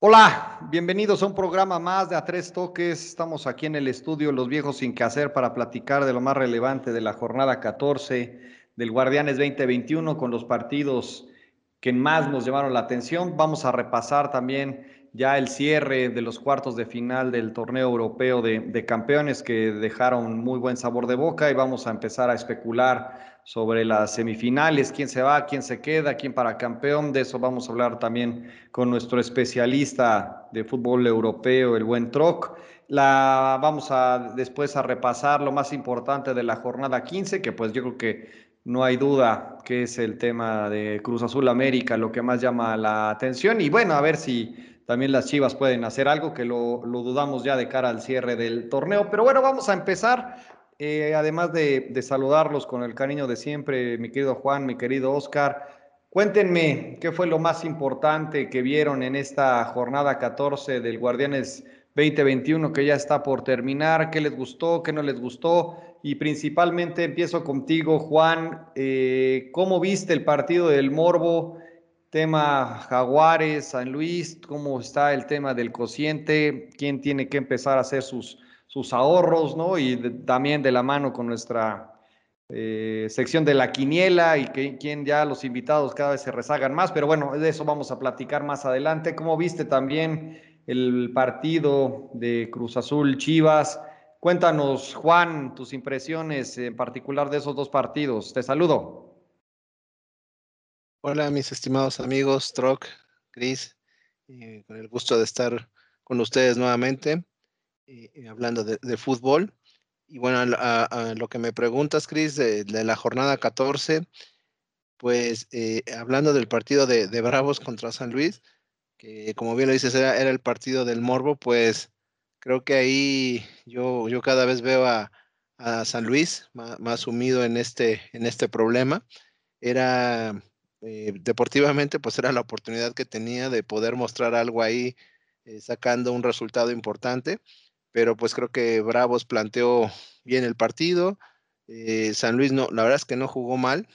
Hola, bienvenidos a un programa más de A Tres Toques. Estamos aquí en el estudio Los Viejos Sin Que Hacer para platicar de lo más relevante de la jornada 14 del Guardianes 2021 con los partidos que más nos llevaron la atención. Vamos a repasar también ya el cierre de los cuartos de final del torneo europeo de, de campeones que dejaron muy buen sabor de boca y vamos a empezar a especular sobre las semifinales, quién se va, quién se queda, quién para campeón. De eso vamos a hablar también con nuestro especialista de fútbol europeo, el buen Troc. La, vamos a después a repasar lo más importante de la jornada 15, que pues yo creo que no hay duda que es el tema de Cruz Azul América, lo que más llama la atención. Y bueno, a ver si también las Chivas pueden hacer algo, que lo, lo dudamos ya de cara al cierre del torneo. Pero bueno, vamos a empezar eh, además de, saludarlos con el cariño de siempre, mi querido Juan, mi querido Oscar, cuéntenme qué fue lo más importante que vieron en esta jornada 14 del Guardianes 2021 que ya está por terminar, qué les gustó, qué no les gustó y principalmente empiezo contigo, Juan, eh, ¿cómo viste el partido del Morbo? Tema Jaguares, San Luis, ¿cómo está el tema del cociente? ¿Quién tiene que empezar a hacer sus sus ahorros, ¿no? Y también de la mano con nuestra eh, sección de la quiniela y que quien ya los invitados cada vez se rezagan más, pero bueno, de eso vamos a platicar más adelante. ¿Cómo viste también el partido de Cruz Azul Chivas? Cuéntanos, Juan, tus impresiones en particular de esos dos partidos. Te saludo. Hola, mis estimados amigos, Troc, Cris, con el gusto de estar con ustedes nuevamente. Eh, hablando de, fútbol. Y bueno, a, lo que me preguntas, Cris, de, la jornada 14, pues eh, hablando del partido de, Bravos contra San Luis, que como bien lo dices, era, el partido del Morbo, pues creo que ahí yo, yo cada vez veo a, San Luis más, sumido en este, en este problema. Era eh, deportivamente, pues era la oportunidad que tenía de poder mostrar algo ahí, sacando un resultado importante pero pues creo que Bravos planteó bien el partido. Eh, San Luis no, la verdad es que no jugó mal,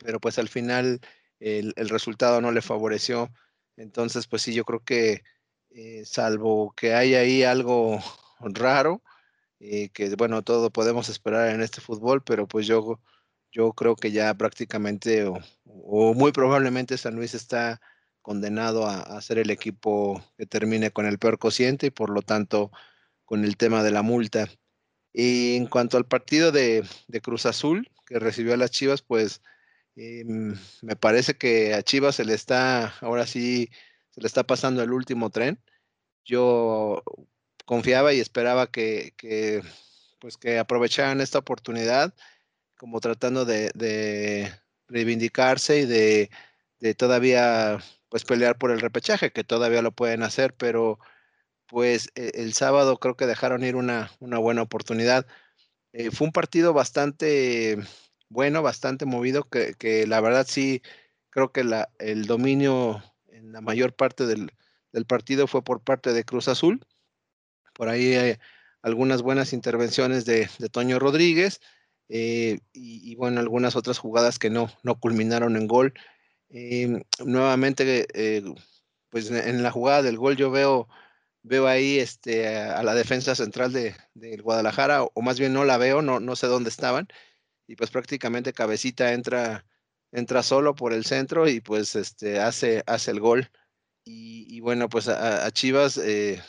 pero pues al final el, resultado no le favoreció. Entonces, pues sí, yo creo que eh, salvo que hay ahí algo raro, eh, que bueno, todo podemos esperar en este fútbol, pero pues yo, yo creo que ya prácticamente o, muy probablemente San Luis está condenado a, a, ser el equipo que termine con el peor cociente y por lo tanto con el tema de la multa. Y en cuanto al partido de, Cruz Azul, que recibió a las Chivas, pues em, me parece que a Chivas se le está, ahora sí, se le está pasando el último tren. Yo confiaba y esperaba que, pues que aprovecharan esta oportunidad, como tratando de, reivindicarse y de, de, todavía pues pelear por el repechaje, que todavía lo pueden hacer, pero pues e, el sábado creo que dejaron ir una, buena oportunidad. Eh, fue un partido bastante bueno, bastante movido, que, la verdad sí creo que el dominio en la mayor parte del, partido fue por parte de Cruz Azul. Por ahí hay algunas buenas intervenciones de, Toño Rodríguez eh, y, bueno, algunas otras jugadas que no, no culminaron en gol. Em, nuevamente, eh, pues en la jugada del gol yo veo veo ahí este, a la defensa central de, Guadalajara, o, más bien no la veo, no, no sé dónde estaban, y pues prácticamente Cabecita entra, entra solo por el centro y pues este, hace, hace el gol. Y, bueno, pues a, Chivas, eh,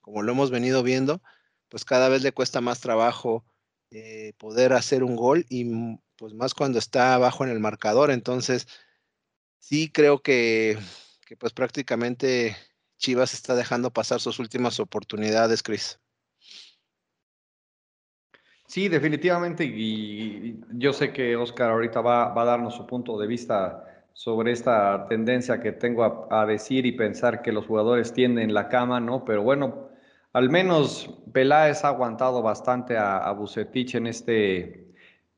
como lo hemos venido viendo, pues cada vez le cuesta más trabajo eh, poder hacer un gol y pues más cuando está abajo en el marcador. Entonces, sí creo que, que pues prácticamente Chivas está dejando pasar sus últimas oportunidades, Chris. Sí, definitivamente, y yo sé que Oscar ahorita va, a darnos su punto de vista sobre esta tendencia que tengo a, decir y pensar que los jugadores tienden la cama, ¿no? Pero bueno, al menos Peláez ha aguantado bastante a, a Bucetich en este,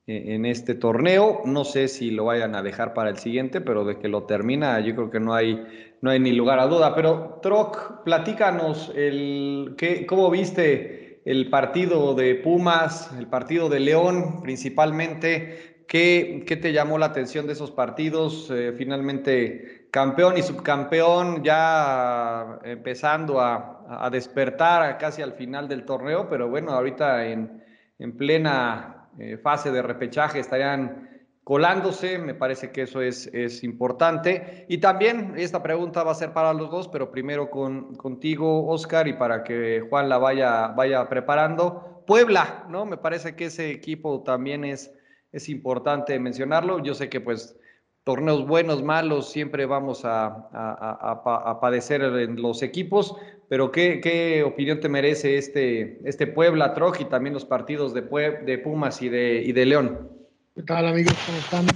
en este torneo. No sé si lo vayan a dejar para el siguiente, pero de que lo termina, yo creo que no hay, no hay ni lugar a duda. Pero Troc, platícanos el, ¿qué, cómo viste el partido de Pumas, el partido de León principalmente. ¿qué, qué te llamó la atención de esos partidos? Eh, finalmente, campeón y subcampeón ya empezando a, a, despertar casi al final del torneo, pero bueno, ahorita en, en plena eh, fase de repechaje estarían colándose, me parece que eso es, es, importante. Y también esta pregunta va a ser para los dos, pero primero con, contigo, Oscar, y para que Juan la vaya, vaya preparando. Puebla, ¿no? Me parece que ese equipo también es, es importante mencionarlo. Yo sé que pues torneos buenos, malos, siempre vamos a, a, padecer en los equipos, pero ¿qué, ¿qué, opinión te merece este, este Puebla, Troj y también los partidos de, Pue de Pumas y de, y de León? ¿Qué tal amigos? ¿Cómo están?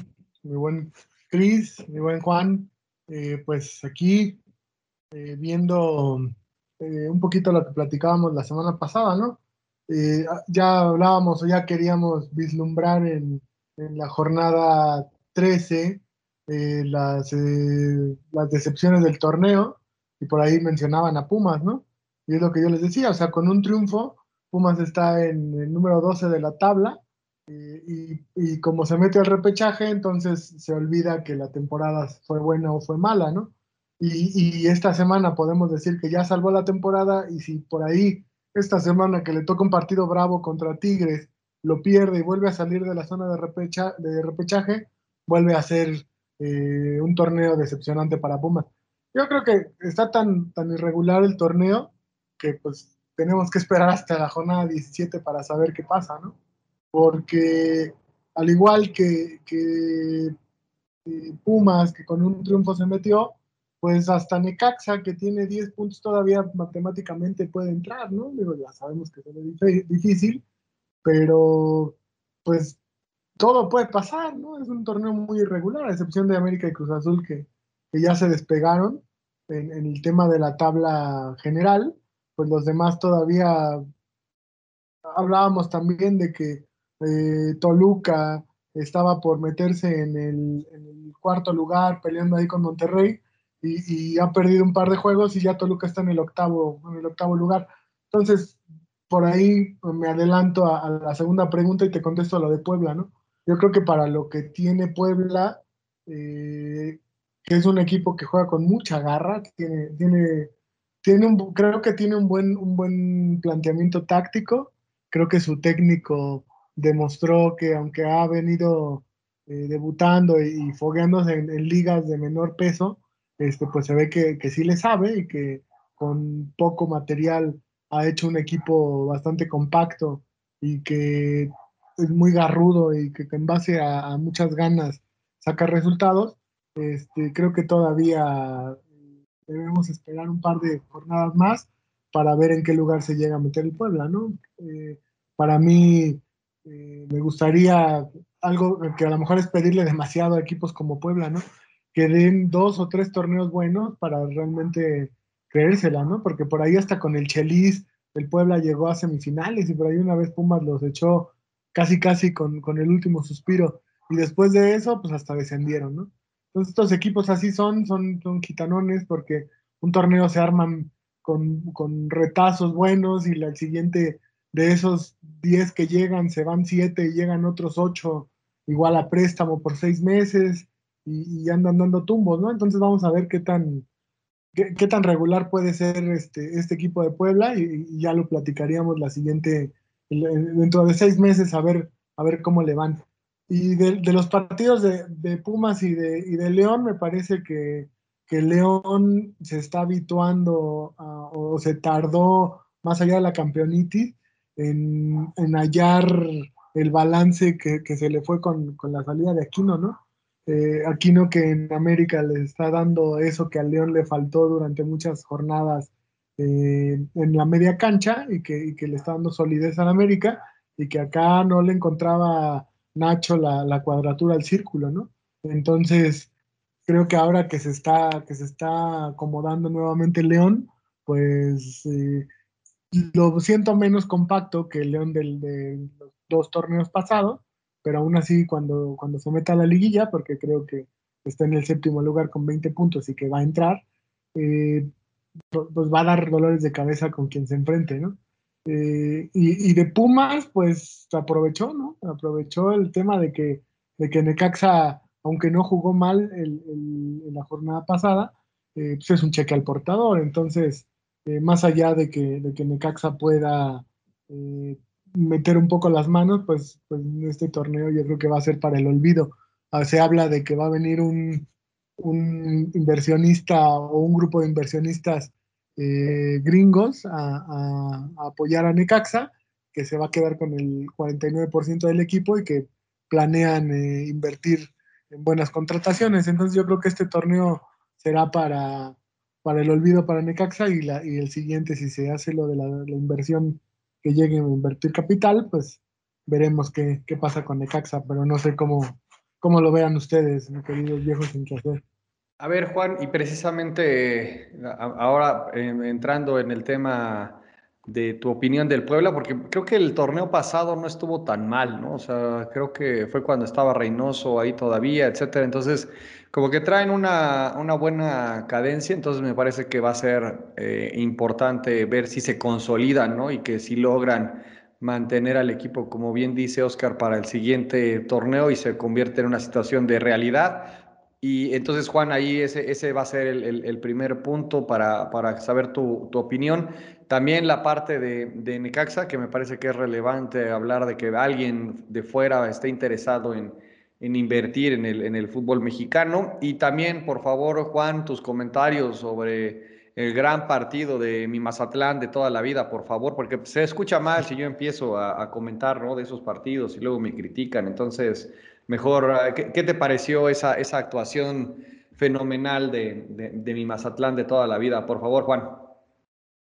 Mi buen Cris, mi buen Juan. Eh, pues aquí eh, viendo eh, un poquito lo que platicábamos la semana pasada, ¿no? Eh, ya hablábamos o ya queríamos vislumbrar en, en la jornada 13 las, las decepciones del torneo y por ahí mencionaban a Pumas, ¿no? Y es lo que yo les decía, o sea, con un triunfo, Pumas está en el número 12 de la tabla y, como se mete al repechaje, entonces se olvida que la temporada fue buena o fue mala, ¿no? Y, y, esta semana podemos decir que ya salvó la temporada y si por ahí esta semana que le toca un partido bravo contra Tigres lo pierde y vuelve a salir de la zona de repechaje, vuelve a ser eh, un torneo decepcionante para Pumas. Yo creo que está tan, tan irregular el torneo que pues tenemos que esperar hasta la jornada 17 para saber qué pasa, ¿no? Porque al igual que, que, Pumas, que con un triunfo se metió, pues hasta Necaxa, que tiene 10 puntos todavía matemáticamente puede entrar, ¿no? Digo, ya sabemos que es difícil, pero pues todo puede pasar, ¿no? Es un torneo muy irregular, a excepción de América y Cruz Azul, que, que ya se despegaron en, el tema de la tabla general, pues los demás todavía hablábamos también de que eh, Toluca estaba por meterse en el, cuarto lugar, peleando ahí con Monterrey, y, ha perdido un par de juegos y ya Toluca está en el octavo, en el octavo lugar. Entonces, por ahí me adelanto a, a, la segunda pregunta y te contesto a lo de Puebla, ¿no? Yo creo que para lo que tiene Puebla, eh, que es un equipo que juega con mucha garra, tiene, tiene, tiene un, creo que tiene un buen, un buen planteamiento táctico, creo que su técnico demostró que aunque ha venido eh, debutando y, y fogueándose en, en, ligas de menor peso, este, pues se ve que, que, sí le sabe y que con poco material ha hecho un equipo bastante compacto y que es muy garrudo y que, en base a, a, muchas ganas saca resultados. Este, creo que todavía debemos esperar un par de jornadas más para ver en qué lugar se llega a meter el Puebla, ¿no? Eh, para mí, eh, me gustaría algo que a lo mejor es pedirle demasiado a equipos como Puebla, ¿no? Que den dos o tres torneos buenos para realmente creérsela, ¿no? Porque por ahí hasta con el Chelis, el Puebla llegó a semifinales y por ahí una vez Pumas los echó casi casi con, con el último suspiro y después de eso pues hasta descendieron, ¿no? Entonces estos equipos así son, son, son quitanones porque un torneo se arman con, con retazos buenos y el siguiente de esos 10 que llegan, se van 7 y llegan otros 8 igual a préstamo por 6 meses y, y, andan dando tumbos, ¿no? Entonces vamos a ver qué tan, qué, qué tan regular puede ser este, este equipo de Puebla y, y, ya lo platicaríamos la siguiente, dentro de 6 meses a ver, a ver cómo le van. Y de, de los partidos de, de Pumas y de, y de, León, me parece que, que León se está habituando a, o se tardó más allá de la campeonitis en, en hallar el balance que, que, se le fue con, con, la salida de Aquino, ¿no? Eh, Aquino que en América le está dando eso que al León le faltó durante muchas jornadas eh, en la media cancha y que, y que, le está dando solidez a América y que acá no le encontraba Nacho la, la, cuadratura al círculo, ¿no? Entonces, creo que ahora que se está, que se está acomodando nuevamente León, pues eh, lo siento menos compacto que el León de los dos torneos pasados, pero aún así cuando, cuando se meta a la liguilla, porque creo que está en el séptimo lugar con 20 puntos y que va a entrar, eh, pues va a dar dolores de cabeza con quien se enfrente, ¿no? Eh, y, y, de Pumas, pues aprovechó, ¿no? Aprovechó el tema de que de que Necaxa, aunque no jugó mal en la jornada pasada, eh, pues es un cheque al portador. Entonces, eh, más allá de que, de que Necaxa pueda eh, meter un poco las manos, pues, pues este torneo yo creo que va a ser para el olvido. Ah, se habla de que va a venir un, un inversionista o un grupo de inversionistas gringos a, apoyar a Necaxa, que se va a quedar con el 49% del equipo y que planean invertir en buenas contrataciones. Entonces yo creo que este torneo será para, para el olvido para Necaxa y, la, y el siguiente, si se hace lo de la, inversión que llegue a invertir capital, pues veremos qué, qué, pasa con Necaxa, pero no sé cómo, cómo lo vean ustedes, mis queridos viejos sin que hacer. A ver, Juan, y precisamente ahora entrando en el tema de tu opinión del Puebla, porque creo que el torneo pasado no estuvo tan mal, ¿no? O sea, creo que fue cuando estaba Reynoso ahí todavía, etcétera. Entonces, como que traen una, una buena cadencia, entonces me parece que va a ser eh, importante ver si se consolidan, ¿no? Y que si logran mantener al equipo, como bien dice Oscar, para el siguiente torneo y se convierte en una situación de realidad y entonces, Juan, ahí ese, ese va a ser el, el, primer punto para, para saber tu, tu, opinión. También la parte de, de, Necaxa, que me parece que es relevante hablar de que alguien de fuera esté interesado en, invertir en el, fútbol mexicano. Y también, por favor, Juan, tus comentarios sobre el gran partido de mi Mazatlán de toda la vida, por favor, porque se escucha mal si yo empiezo a, comentar ¿no? de esos partidos y luego me critican. Entonces, Mejor, ah, ¿qué, te pareció esa, actuación fenomenal de, de, mi Mazatlán de toda la vida? Por favor, Juan.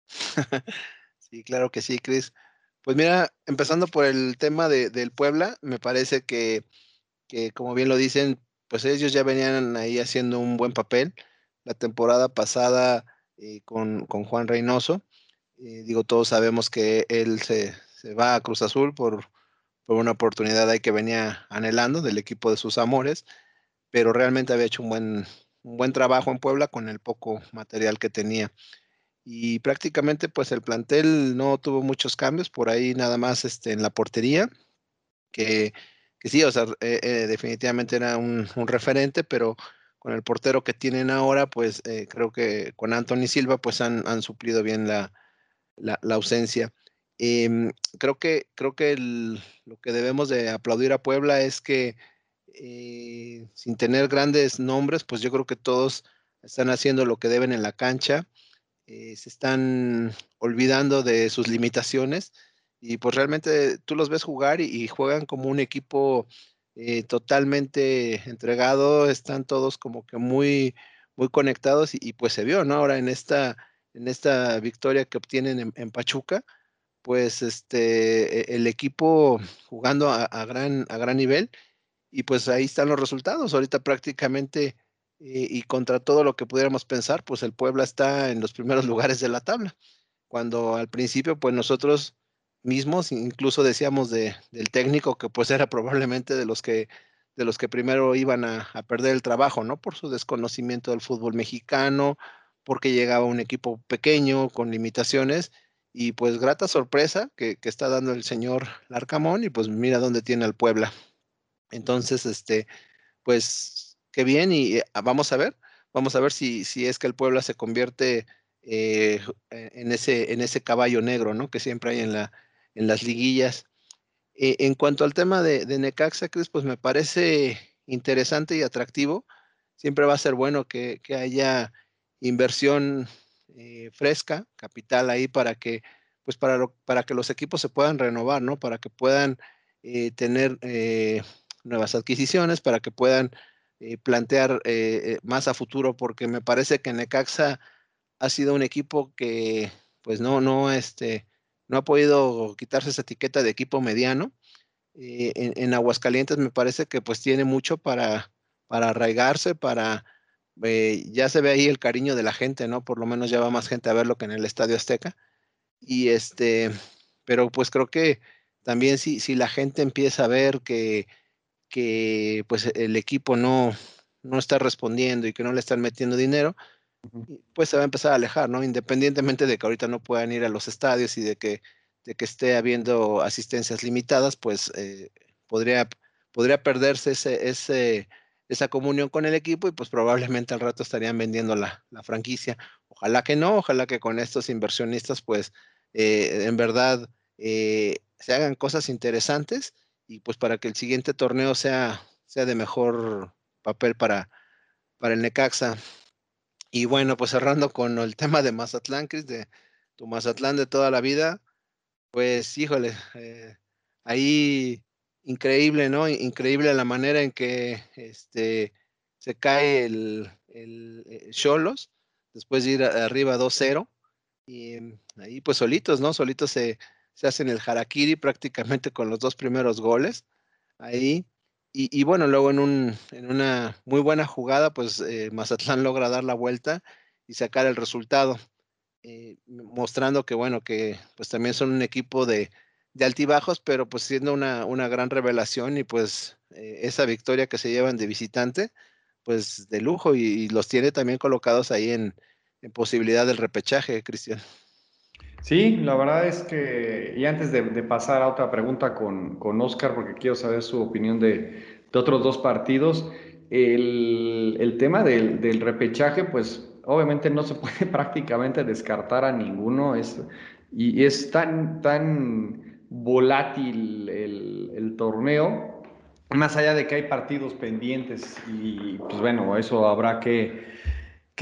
Sí, claro que sí, Cris. Pues mira, empezando por el tema de, del Puebla, me parece que, que, como bien lo dicen, pues ellos ya venían ahí haciendo un buen papel. La temporada pasada eh, con, con, Juan Reynoso, eh, digo, todos sabemos que él se, se va a Cruz Azul por, por una oportunidad ahí que venía anhelando del equipo de sus amores, pero realmente había hecho un buen, un buen trabajo en Puebla con el poco material que tenía. Y prácticamente pues el plantel no tuvo muchos cambios, por ahí nada más este, en la portería, que, que sí, o sea, eh, eh, definitivamente era un, un, referente, pero con el portero que tienen ahora, pues eh, creo que con Anthony Silva pues han, han suplido bien la, la, ausencia. Em, creo que, creo que lo que debemos de aplaudir a Puebla es que eh, sin tener grandes nombres, pues yo creo que todos están haciendo lo que deben en la cancha, eh, se están olvidando de sus limitaciones y pues realmente tú los ves jugar y, juegan como un equipo eh, totalmente entregado, están todos como que muy, muy conectados y, pues se vio, ¿no? Ahora en esta, en esta victoria que obtienen en Pachuca, pues este, e, el equipo jugando a, gran, a gran nivel y pues ahí están los resultados. Ahorita prácticamente eh, y contra todo lo que pudiéramos pensar, pues el Puebla está en los primeros lugares de la tabla. Cuando al principio pues nosotros mismos incluso decíamos de, del técnico que pues era probablemente de los que de los que primero iban a, a perder el trabajo, ¿no? Por su desconocimiento del fútbol mexicano, porque llegaba un equipo pequeño con limitaciones y pues grata sorpresa que, que, está dando el señor Larcamón y pues mira dónde tiene al Puebla. Entonces, este, pues qué bien y eh, vamos a ver, vamos a ver si, si es que el Puebla se convierte eh, e, en, ese, en ese caballo negro, ¿no? Que siempre hay en, la, en las liguillas. Eh, en cuanto al tema de, Necaxa, Cris, pues me parece interesante y atractivo. Siempre va a ser bueno que, que haya inversión eh, fresca, capital ahí para que, pues para, lo, para que los equipos se puedan renovar, ¿no? Para que puedan eh, tener eh, nuevas adquisiciones, para que puedan eh, plantear eh, más a futuro, porque me parece que Necaxa ha sido un equipo que, pues no, no, este, no ha podido quitarse esa etiqueta de equipo mediano. En, en, Aguascalientes me parece que pues tiene mucho para, para arraigarse, para eh, ya se ve ahí el cariño de la gente, ¿no? Por lo menos ya va más gente a verlo que en el Estadio Azteca. Y este, pero pues creo que también si, si la gente empieza a ver que, que pues el equipo no, no está respondiendo y que no le están metiendo dinero, pues se va a empezar a alejar, ¿no? Independientemente de que ahorita no puedan ir a los estadios y de que, de que esté habiendo asistencias limitadas, pues eh, podría, podría perderse ese, ese, esa comunión con el equipo y pues probablemente al rato estarían vendiendo la, la franquicia. Ojalá que no, ojalá que con estos inversionistas pues eh, en verdad eh, se hagan cosas interesantes y pues para que el siguiente torneo sea, sea de mejor papel para, para el Necaxa. Y bueno, pues cerrando con el tema de Mazatlán, Cris, de tu Mazatlán de toda la vida, pues híjole, eh, ahí increíble, ¿no? Increíble la manera en que este, se cae el, el Cholos después de ir arriba 2-0 y ahí pues solitos, ¿no? Solitos se, se hacen el harakiri prácticamente con los dos primeros goles ahí. Y, bueno, luego en, un, en, una muy buena jugada, pues eh, Mazatlán logra dar la vuelta y sacar el resultado, eh, mostrando que bueno, que pues también son un equipo de, altibajos, pero pues siendo una, una gran revelación y pues eh, esa victoria que se llevan de visitante, pues de lujo y, los tiene también colocados ahí en posibilidad del repechaje, Cristian. Sí, la verdad es que, y antes de, pasar a otra pregunta con, con, Oscar, porque quiero saber su opinión de, de otros dos partidos, el, el tema del, del, repechaje, pues obviamente no se puede prácticamente descartar a ninguno, es, y es tan, tan volátil el, el torneo, más allá de que hay partidos pendientes y pues bueno, eso habrá que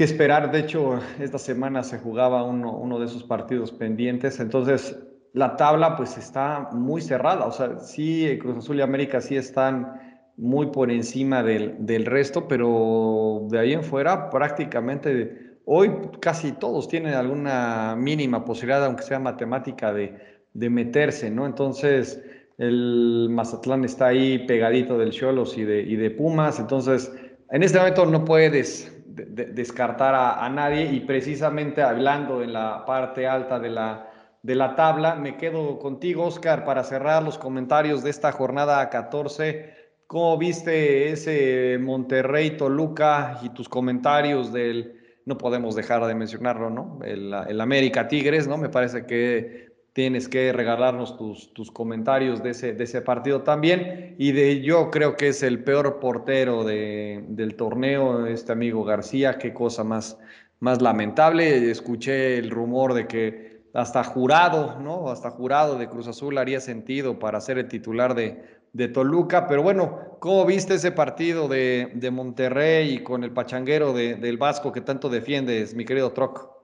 que esperar. De hecho, esta semana se jugaba uno, uno de esos partidos pendientes. Entonces, la tabla pues está muy cerrada. O sea, sí, Cruz Azul y América sí están muy por encima del, del resto, pero de ahí en fuera prácticamente hoy casi todos tienen alguna mínima posibilidad, aunque sea matemática, de, de meterse, ¿no? Entonces, el Mazatlán está ahí pegadito del Cholos y de, y de Pumas. Entonces, en este momento no puedes descartar a, nadie y precisamente hablando en la parte alta de la, de la tabla, me quedo contigo, Oscar, para cerrar los comentarios de esta jornada 14. ¿Cómo viste ese Monterrey Toluca y tus comentarios del, no podemos dejar de mencionarlo, ¿no? El, el América Tigres, ¿no? Me parece que tienes que regalarnos tus, tus comentarios de ese, de ese partido también. Y de yo creo que es el peor portero de, del torneo, este amigo García, qué cosa más, más lamentable. Escuché el rumor de que hasta jurado, ¿no? Hasta jurado de Cruz Azul haría sentido para ser el titular de, de Toluca. Pero bueno, ¿cómo viste ese partido de, de Monterrey y con el pachanguero de, del Vasco que tanto defiendes, mi querido Troc?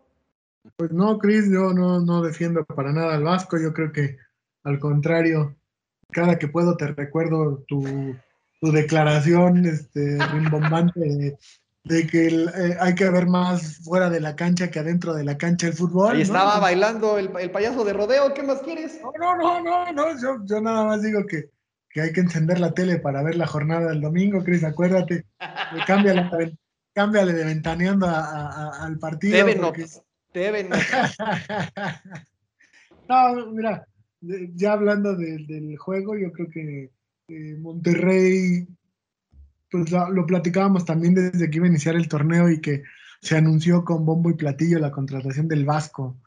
Pues no, Cris, yo no, no defiendo para nada al Vasco. Yo creo que al contrario, cada que puedo te recuerdo tu, tu declaración este, rimbombante de, que eh, hay que haber más fuera de la cancha que adentro de la cancha el fútbol. Ahí estaba bailando el, el, payaso de rodeo, ¿qué más quieres? No, no, no, no, no. Yo, yo nada más digo que, que, hay que encender la tele para ver la jornada del domingo, Cris, acuérdate. cámbiale, cámbiale de ventaneando a, a, al partido. Deben Deben. no, mira, ya hablando del juego, yo creo que Monterrey, pues lo, platicábamos también desde que iba a iniciar el torneo y que se anunció con bombo y platillo la contratación del Vasco.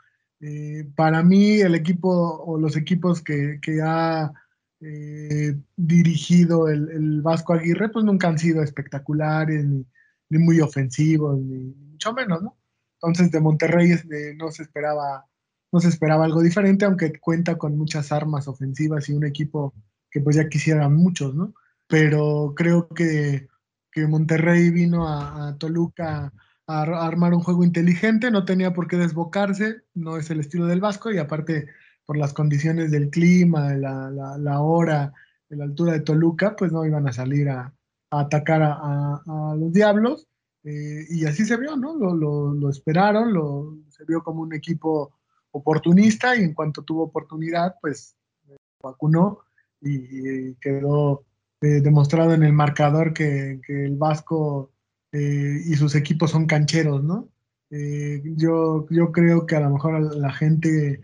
Eh, para mí, el equipo o los equipos que, ha eh, dirigido el, Vasco Aguirre, pues nunca han sido espectaculares, ni muy ofensivos, ni mucho menos, ¿no? Entonces de Monterrey no se esperaba no se esperaba algo diferente, aunque cuenta con muchas armas ofensivas y un equipo que pues ya quisieran muchos, ¿no? Pero creo que, que Monterrey vino a, Toluca a, armar un juego inteligente, no tenía por qué desbocarse, no es el estilo del Vasco y aparte por las condiciones del clima, la, la hora, la altura de Toluca, pues no iban a salir a, atacar a, los Diablos eh, y así se vio, ¿no? Lo, esperaron, lo, se vio como un equipo oportunista y en cuanto tuvo oportunidad, pues vacunó y, quedó eh, demostrado en el marcador que, el Vasco eh, y sus equipos son cancheros, ¿no? yo, yo creo que a lo mejor la gente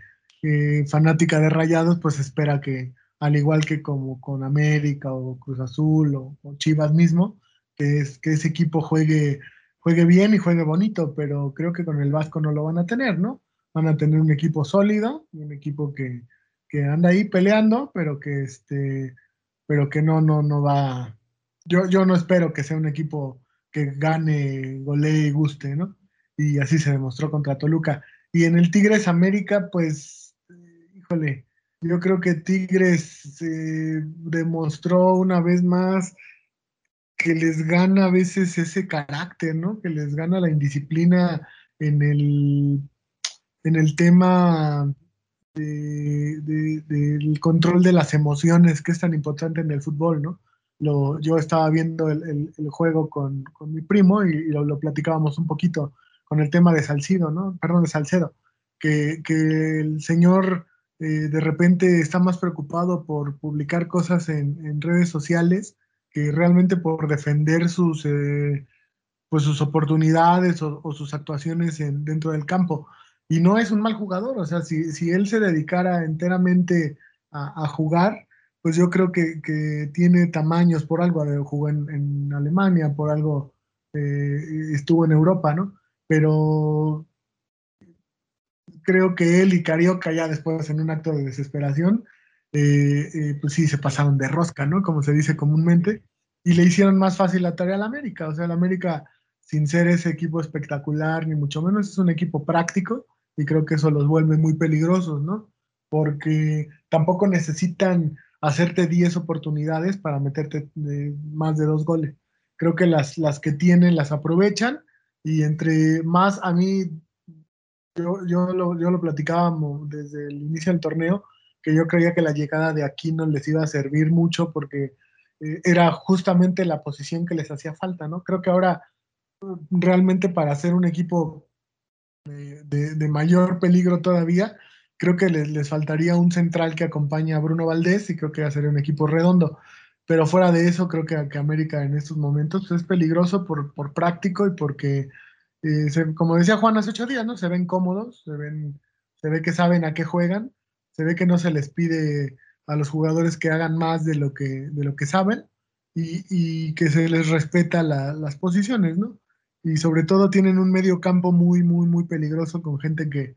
fanática de Rayados, pues espera que, al igual que como con América o Cruz Azul o Chivas mismo, que, es, que ese equipo juegue, juegue bien y juegue bonito, pero creo que con el Vasco no lo van a tener, ¿no? Van a tener un equipo sólido, un equipo que, anda ahí peleando, pero que, este, pero que no, no, no va. Yo, yo no espero que sea un equipo que gane, golee y guste, ¿no? Y así se demostró contra Toluca. Y en el Tigres América, pues, híjole, yo creo que Tigres demostró una vez más que les gana a veces ese carácter, ¿no? Que les gana la indisciplina en el, en el tema del control de las emociones, que es tan importante en el fútbol, ¿no? Lo, yo estaba viendo el, juego con, mi primo y, lo, platicábamos un poquito con el tema de Salcido, ¿no? Perdón, de Salcedo, que, el señor eh, de repente está más preocupado por publicar cosas en, redes sociales que realmente por defender sus, eh, pues sus oportunidades o, sus actuaciones en, dentro del campo. Y no es un mal jugador, o sea, si, si él se dedicara enteramente a, jugar, pues yo creo que, que, tiene tamaños por algo, jugó en, en Alemania, por algo eh, estuvo en Europa, ¿no? Pero creo que él y Carioca ya después en un acto de desesperación, eh, eh, pues sí, se pasaron de rosca, ¿no? Como se dice comúnmente, y le hicieron más fácil la tarea al América. O sea, el América, sin ser ese equipo espectacular, ni mucho menos, es un equipo práctico y creo que eso los vuelve muy peligrosos, ¿no? Porque tampoco necesitan hacerte 10 oportunidades para meterte más de dos goles. Creo que las, las que tienen las aprovechan y entre más a mí, yo, yo, lo, yo lo platicábamos desde el inicio del torneo, que yo creía que la llegada de Aquino les iba a servir mucho porque eh, era justamente la posición que les hacía falta, ¿no? Creo que ahora realmente para hacer un equipo de, mayor peligro todavía, creo que les, faltaría un central que acompañe a Bruno Valdés y creo que sería un equipo redondo. Pero fuera de eso, creo que, América en estos momentos es peligroso por, por práctico y porque, eh, como decía Juan hace ocho días, ¿no? Se ven cómodos, se, ven, se ve que saben a qué juegan, se ve que no se les pide a los jugadores que hagan más de lo que, de lo que saben y, y que se les respeta las posiciones, ¿no? y sobre todo tienen un medio campo muy, muy, muy peligroso con gente que,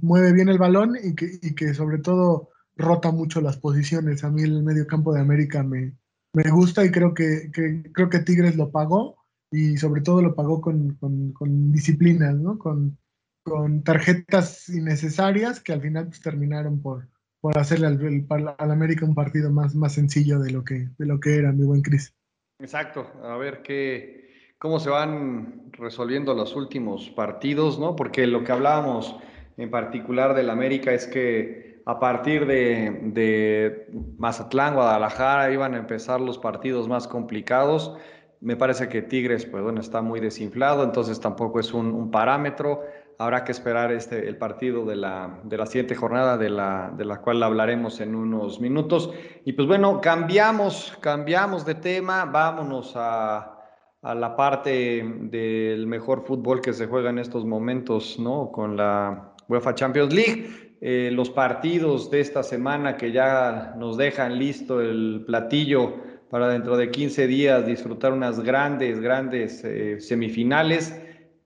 mueve bien el balón y que, que, sobre todo rota mucho las posiciones. A mí el medio campo de América me, me gusta y creo que, creo que Tigres lo pagó y sobre todo lo pagó con, con, disciplinas, ¿no? Con, con tarjetas innecesarias que al final pues, terminaron por, por hacerle al, al, América un partido más, más sencillo de lo que, de lo que era, mi buen Cris. Exacto, a ver qué, cómo se van resolviendo los últimos partidos, ¿no? Porque lo que hablábamos en particular del América es que a partir de, de, Mazatlán, Guadalajara, iban a empezar los partidos más complicados. Me parece que Tigres, pues bueno, está muy desinflado, entonces tampoco es un, parámetro. Habrá que esperar este, el partido de la, de la siguiente jornada, de la, de la cual hablaremos en unos minutos. Y pues bueno, cambiamos, cambiamos de tema, vámonos a, a la parte del mejor fútbol que se juega en estos momentos, ¿no? Con la UEFA Champions League. Eh, los partidos de esta semana que ya nos dejan listo el platillo para dentro de 15 días disfrutar unas grandes, grandes eh, semifinales.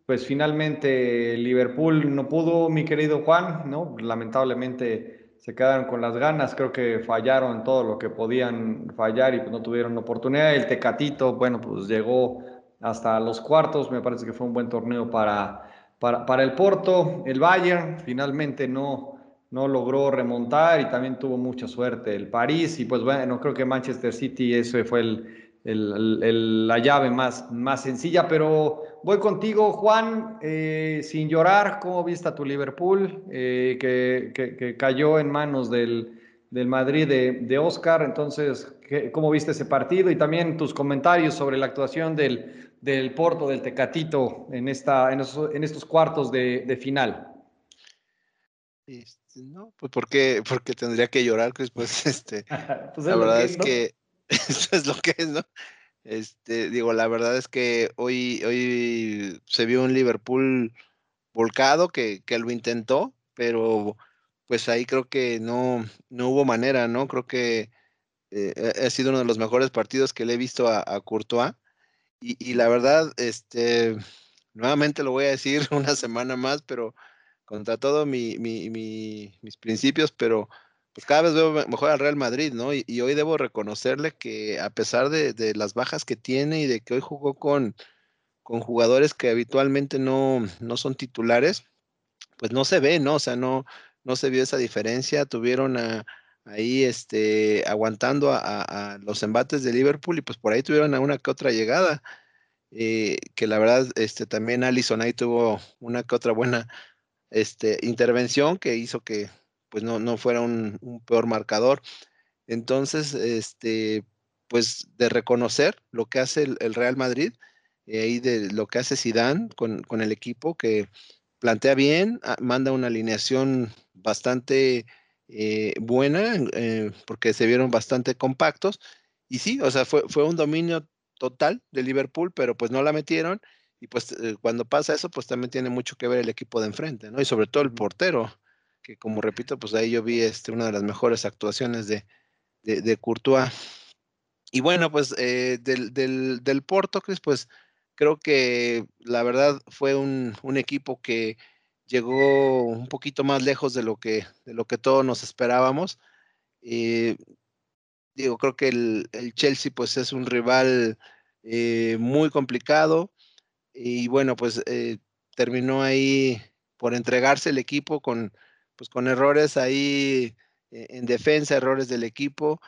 Pues finalmente Liverpool no pudo, mi querido Juan, ¿no? Lamentablemente se quedaron con las ganas, creo que fallaron todo lo que podían fallar y pues no tuvieron oportunidad. El Tecatito, bueno, pues llegó hasta los cuartos, me parece que fue un buen torneo para, para, el Porto. El Bayern finalmente no, no logró remontar y también tuvo mucha suerte el París y pues bueno, creo que Manchester City ese fue el, la llave más, más sencilla, pero voy contigo Juan, eh, sin llorar, ¿cómo viste a tu Liverpool eh, que, cayó en manos del, Madrid de, de Oscar? Entonces, ¿cómo viste ese partido? Y también tus comentarios sobre la actuación del, del Porto, del Tecatito, en, esta, en, estos, cuartos de, final? Este, no, pues porque, porque tendría que llorar, pues, pues este, pues la verdad es, que eso es lo que es, ¿no? Este, digo, la verdad es que hoy, hoy se vio un Liverpool volcado que, que lo intentó, pero pues ahí creo que no, no hubo manera, ¿no? Creo que eh, ha sido uno de los mejores partidos que le he visto a, a Courtois. Y, la verdad, este, nuevamente lo voy a decir una semana más, pero contra todo mi, mis principios, pero pues cada vez veo mejor al Real Madrid, ¿no? Y, hoy debo reconocerle que a pesar de, las bajas que tiene y de que hoy jugó con, con jugadores que habitualmente no, no son titulares, pues no se ve, ¿no? O sea, no, no se vio esa diferencia. Tuvieron ahí este, aguantando a, los embates de Liverpool y pues por ahí tuvieron a una que otra llegada. Eh, que la verdad, este, también Allison ahí tuvo una que otra buena este, intervención que hizo que, pues no, no fuera un, peor marcador. Entonces, este, pues de reconocer lo que hace el, Real Madrid, y ahí de lo que hace Zidane con, con, el equipo, que plantea bien, ah, manda una alineación bastante eh, buena, eh, porque se vieron bastante compactos, y sí, o sea, fue, fue un dominio total de Liverpool, pero pues no la metieron, y pues eh, cuando pasa eso, pues también tiene mucho que ver el equipo de enfrente, ¿no? Y sobre todo el portero, que como repito, pues ahí yo vi este, una de las mejores actuaciones de, de, Courtois. Y bueno, pues eh, del, del, del, Porto, pues creo que la verdad fue un, un, equipo que llegó un poquito más lejos de lo que, de lo que todos nos esperábamos. Eh, digo, creo que el, el, Chelsea pues es un rival eh, muy complicado y bueno, pues terminó ahí por entregarse el equipo con, pues con errores ahí eh, en defensa, errores del equipo.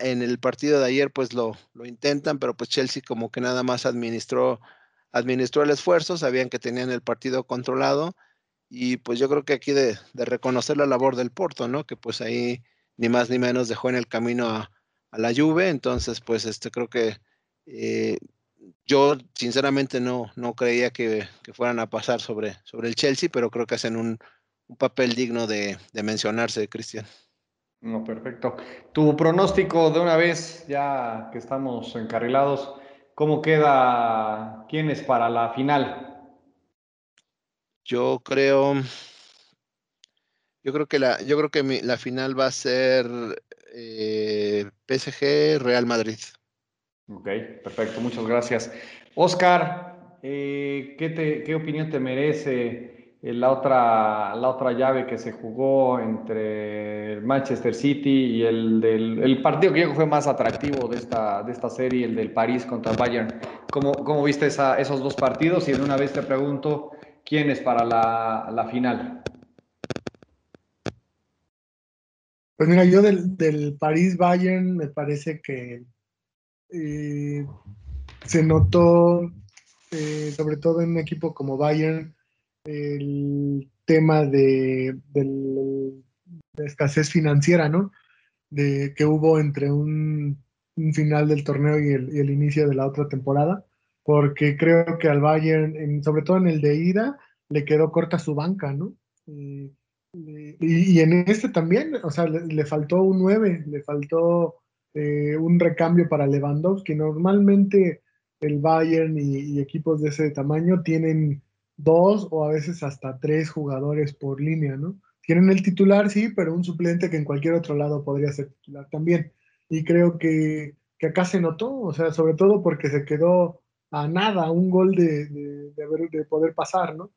En el partido de ayer, pues lo, lo intentan, pero pues Chelsea como que nada más administró, administró el esfuerzo, sabían que tenían el partido controlado y pues yo creo que aquí de, reconocer la labor del Porto, ¿no? Que pues ahí ni más ni menos dejó en el camino a, la Juve, entonces pues este creo que eh, yo sinceramente no, no creía que, que, fueran a pasar sobre, sobre el Chelsea, pero creo que hacen un, un papel digno de, mencionarse, Cristian. No, perfecto. Tu pronóstico de una vez, ya que estamos encarrilados, ¿cómo queda? ¿Quién es para la final? Yo creo, yo creo que la, yo creo que la final va a ser eh, PSG Real Madrid. Ok, perfecto, muchas gracias. Oscar, eh, ¿qué, ¿qué opinión te merece la otra, la otra llave que se jugó entre Manchester City y el del el partido que yo fue más atractivo de esta, de esta serie, el del París contra Bayern. ¿Cómo, cómo viste esos dos partidos? Y de una vez te pregunto, ¿quién es para la, la final? Pues mira, yo del, del París-Bayern me parece que eh, se notó, eh, sobre todo en un equipo como Bayern, el tema de, la escasez financiera, ¿no? De que hubo entre un, final del torneo y el, inicio de la otra temporada, porque creo que al Bayern, sobre todo en el de ida, le quedó corta su banca, ¿no? Y, en este también, o sea, le, faltó un 9, le faltó eh, un recambio para Lewandowski. Normalmente el Bayern y equipos de ese tamaño tienen dos o a veces hasta tres jugadores por línea, ¿no? Tienen el titular, sí, pero un suplente que en cualquier otro lado podría ser titular también. Y creo que, acá se notó, o sea, sobre todo porque se quedó a nada, un gol de, de, poder pasar, ¿no?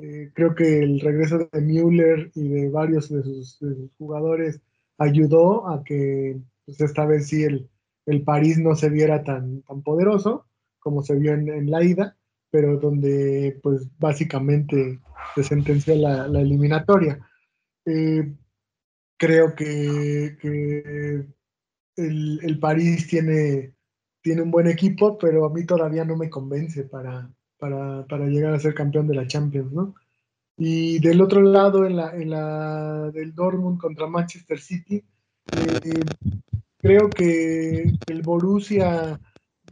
Eh, creo que el regreso de Müller y de varios de sus, jugadores ayudó a que pues esta vez sí el, el París no se viera tan, tan poderoso como se vio en, en la ida pero donde pues básicamente se sentenció la, eliminatoria. Eh, creo que, el, París tiene, tiene un buen equipo, pero a mí todavía no me convence para, para, llegar a ser campeón de la Champions, ¿no? Y del otro lado, en la, en la del Dortmund contra Manchester City, eh, creo que el Borussia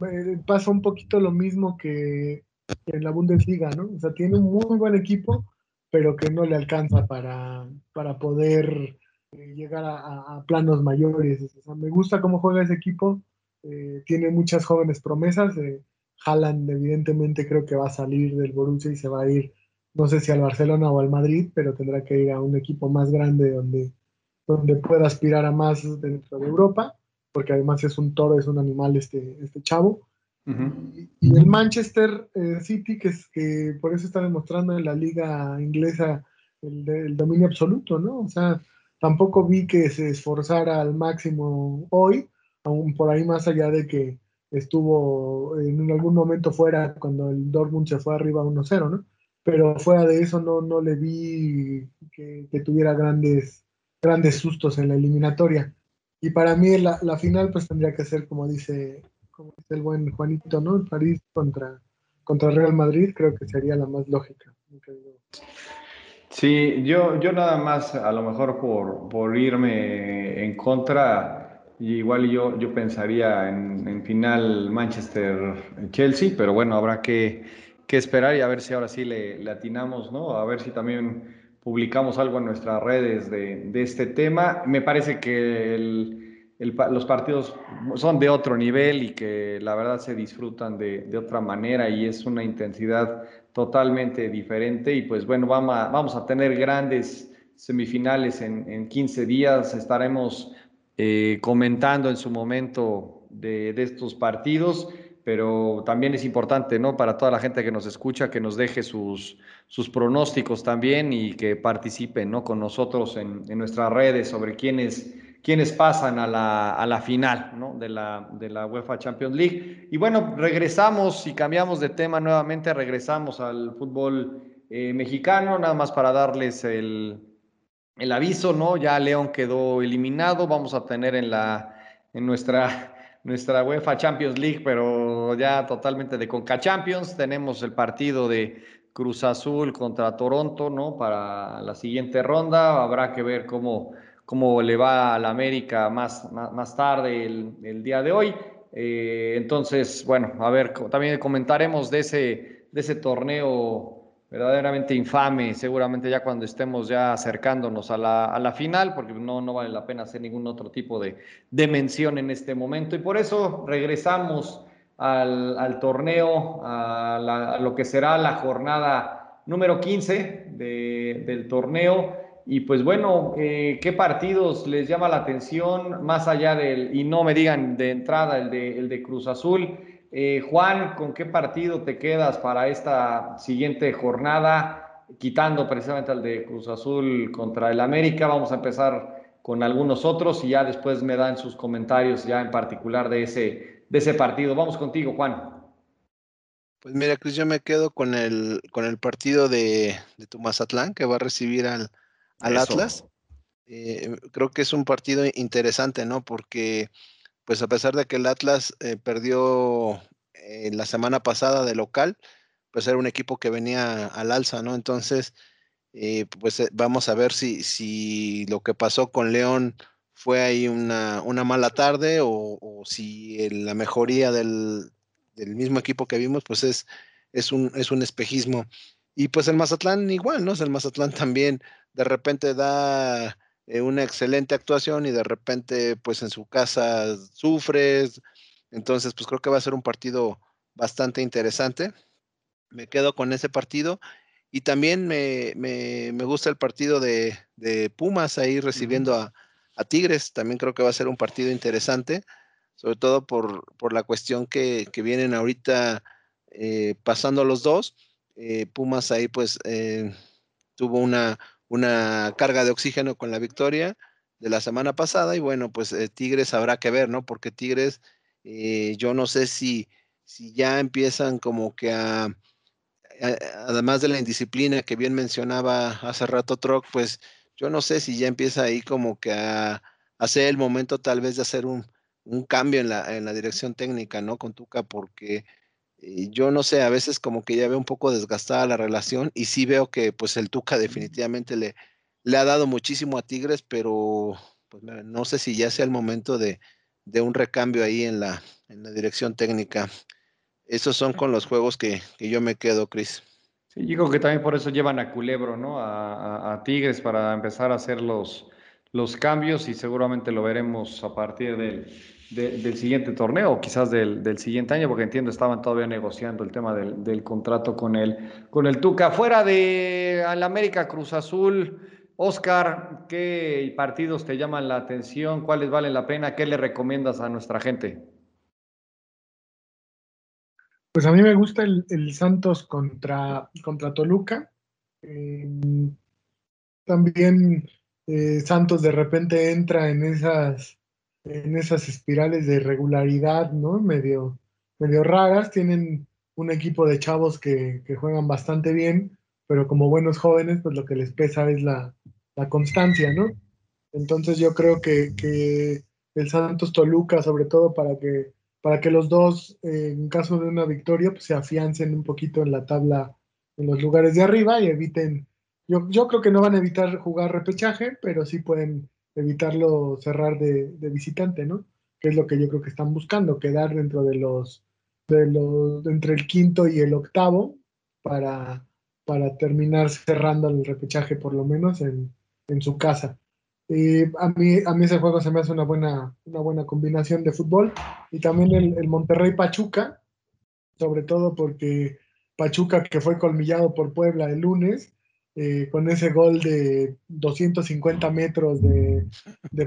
eh, pasa un poquito lo mismo que, en la Bundesliga, ¿no? O sea, tiene un muy buen equipo, pero que no le alcanza para, para poder eh, llegar a, planos mayores. O sea, me gusta cómo juega ese equipo, eh, tiene muchas jóvenes promesas. Eh, Haaland, evidentemente, creo que va a salir del Borussia y se va a ir, no sé si al Barcelona o al Madrid, pero tendrá que ir a un equipo más grande donde, donde pueda aspirar a más dentro de Europa, porque además es un toro, es un animal este, este chavo y, el Manchester eh, City, que, es, que por eso está demostrando en la liga inglesa el, dominio absoluto, ¿no? O sea, tampoco vi que se esforzara al máximo hoy, aún por ahí más allá de que estuvo en algún momento fuera cuando el Dortmund se fue arriba 1-0, ¿no? Pero fuera de eso no, no le vi que, tuviera grandes, grandes sustos en la eliminatoria. Y para mí la, la, final pues tendría que ser como dice, el buen Juanito, ¿no? París contra, contra Real Madrid creo que sería la más lógica. Sí, yo, yo nada más, a lo mejor por, por irme en contra, igual yo, yo pensaría en, final Manchester-Chelsea, pero bueno, habrá que, que, esperar y a ver si ahora sí le, le, atinamos, ¿no? A ver si también publicamos algo en nuestras redes de, de este tema. Me parece que el, los partidos son de otro nivel y que la verdad se disfrutan de, de otra manera y es una intensidad totalmente diferente y pues bueno, vamos a, vamos a tener grandes semifinales en, en 15 días, estaremos eh, comentando en su momento de, de, estos partidos, pero también es importante, ¿no? Para toda la gente que nos escucha, que nos deje sus, sus pronósticos también y que participen, ¿no? Con nosotros en, en nuestras redes sobre quiénes quienes pasan a la, a la final ¿no? de, la, de la UEFA Champions League. Y bueno, regresamos y cambiamos de tema nuevamente, regresamos al fútbol eh, mexicano, nada más para darles el, el, aviso, ¿no? Ya León quedó eliminado, vamos a tener en, la, en nuestra, nuestra UEFA Champions League, pero ya totalmente de Conca Champions, tenemos el partido de Cruz Azul contra Toronto, ¿no? Para la siguiente ronda, habrá que ver cómo cómo le va a la América más, más, tarde el, día de hoy. Eh, entonces, bueno, a ver, también comentaremos de ese, de ese torneo verdaderamente infame, seguramente ya cuando estemos ya acercándonos a la, a la final, porque no, no vale la pena hacer ningún otro tipo de, de mención en este momento. Y por eso regresamos al, torneo, a, a, lo que será la jornada número 15 de, del torneo. Y pues bueno, eh, ¿qué partidos les llama la atención más allá del, y no me digan de entrada el de, el de Cruz Azul? Eh, Juan, ¿con qué partido te quedas para esta siguiente jornada? Quitando precisamente al de Cruz Azul contra el América, vamos a empezar con algunos otros y ya después me dan sus comentarios ya en particular de ese, de ese partido. Vamos contigo, Juan. Pues mira, Cris, yo me quedo con el, con el partido de, de tu que va a recibir al, al Atlas. Eh, creo que es un partido interesante, ¿no? Porque, pues a pesar de que el Atlas eh, perdió eh, la semana pasada de local, pues era un equipo que venía al alza, ¿no? Entonces, pues vamos a ver si, si lo que pasó con León fue ahí una, una mala tarde o, o si la mejoría del, del, mismo equipo que vimos, pues es, es, un, es un espejismo. Y pues el Mazatlán igual, ¿no? El Mazatlán también de repente da eh, una excelente actuación y de repente pues en su casa sufres. Entonces pues creo que va a ser un partido bastante interesante. Me quedo con ese partido. Y también me, me, me gusta el partido de, de Pumas ahí recibiendo a, a, Tigres. También creo que va a ser un partido interesante, sobre todo por, por la cuestión que, que vienen ahorita eh, pasando los dos. Eh, Pumas ahí pues eh, tuvo una, una carga de oxígeno con la victoria de la semana pasada y bueno, pues eh, Tigres habrá que ver, ¿no? Porque Tigres, eh, yo no sé si, si ya empiezan como que a, además de la indisciplina que bien mencionaba hace rato Troc, pues yo no sé si ya empieza ahí como que a, hacer el momento tal vez de hacer un, un cambio en la, en la dirección técnica, ¿no? Con Tuca, porque yo no sé, a veces como que ya veo un poco desgastada la relación y sí veo que pues el Tuca definitivamente le, le ha dado muchísimo a Tigres, pero pues, no sé si ya sea el momento de, de un recambio ahí en la, en la dirección técnica. Esos son con los juegos que, que yo me quedo, Cris. Sí, yo creo que también por eso llevan a Culebro, ¿no? A, a, a, Tigres para empezar a hacer los, los cambios y seguramente lo veremos a partir del, de, del siguiente torneo, quizás del, del, siguiente año, porque entiendo estaban todavía negociando el tema del, del contrato con el, con el Tuca. Fuera de al América Cruz Azul, Oscar, ¿qué partidos te llaman la atención? ¿Cuáles valen la pena? ¿Qué le recomiendas a nuestra gente? Pues a mí me gusta el, el Santos contra, contra Toluca. Eh, también eh, Santos de repente entra en esas, en esas espirales de irregularidad, ¿no? Medio, medio raras. Tienen un equipo de chavos que, juegan bastante bien, pero como buenos jóvenes, pues lo que les pesa es la, constancia, ¿no? Entonces yo creo que, el Santos Toluca, sobre todo para que, para que los dos, en caso de una victoria, pues se afiancen un poquito en la tabla, en los lugares de arriba y eviten yo, creo que no van a evitar jugar repechaje, pero sí pueden evitarlo cerrar de, visitante, ¿no? Que es lo que yo creo que están buscando, quedar dentro de los, de los entre el quinto y el octavo para, para terminar cerrando el repechaje por lo menos en, su casa. a, mí, a mí ese juego se me hace una buena, una buena combinación de fútbol y también el, el Monterrey Pachuca, sobre todo porque Pachuca que fue colmillado por Puebla el lunes, eh, con ese gol de 250 metros de,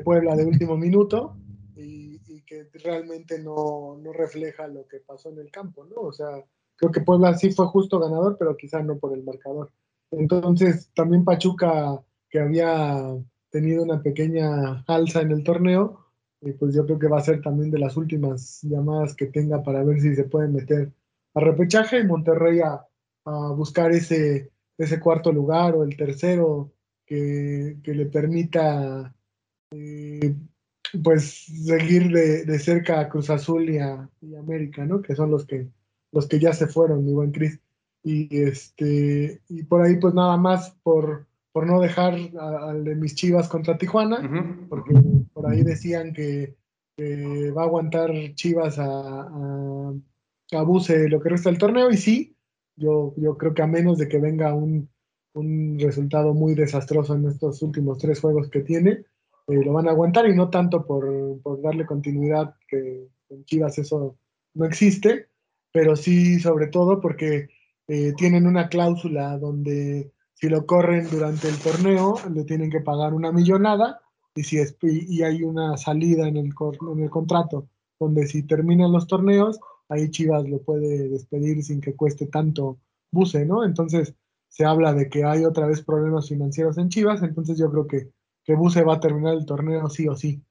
Puebla de último minuto y, que realmente no, refleja lo que pasó en el campo, ¿no? O sea, creo que Puebla sí fue justo ganador, pero quizás no por el marcador. Entonces, también Pachuca, que había tenido una pequeña alza en el torneo, y pues yo creo que va a ser también de las últimas llamadas que tenga para ver si se puede meter a repechaje y Monterrey a buscar ese ese cuarto lugar o el tercero que, le permita eh, pues seguir de, cerca a Cruz Azul y a, América, ¿no? Que son los que los que ya se fueron, mi buen Cris. Y este y por ahí pues nada más por, por no dejar al de mis Chivas contra Tijuana, porque por ahí decían que, va a aguantar Chivas a, a, a lo que resta del torneo y sí, yo, yo creo que a menos de que venga un, un resultado muy desastroso en estos últimos tres juegos que tiene, eh, lo van a aguantar y no tanto por, por, darle continuidad, que en Chivas eso no existe, pero sí sobre todo porque eh, tienen una cláusula donde si lo corren durante el torneo le tienen que pagar una millonada y, si es, y, hay una salida en el, en el contrato donde si terminan los torneos ahí Chivas lo puede despedir sin que cueste tanto Buse, ¿no? Entonces se habla de que hay otra vez problemas financieros en Chivas, entonces yo creo que, que va a terminar el torneo sí o sí,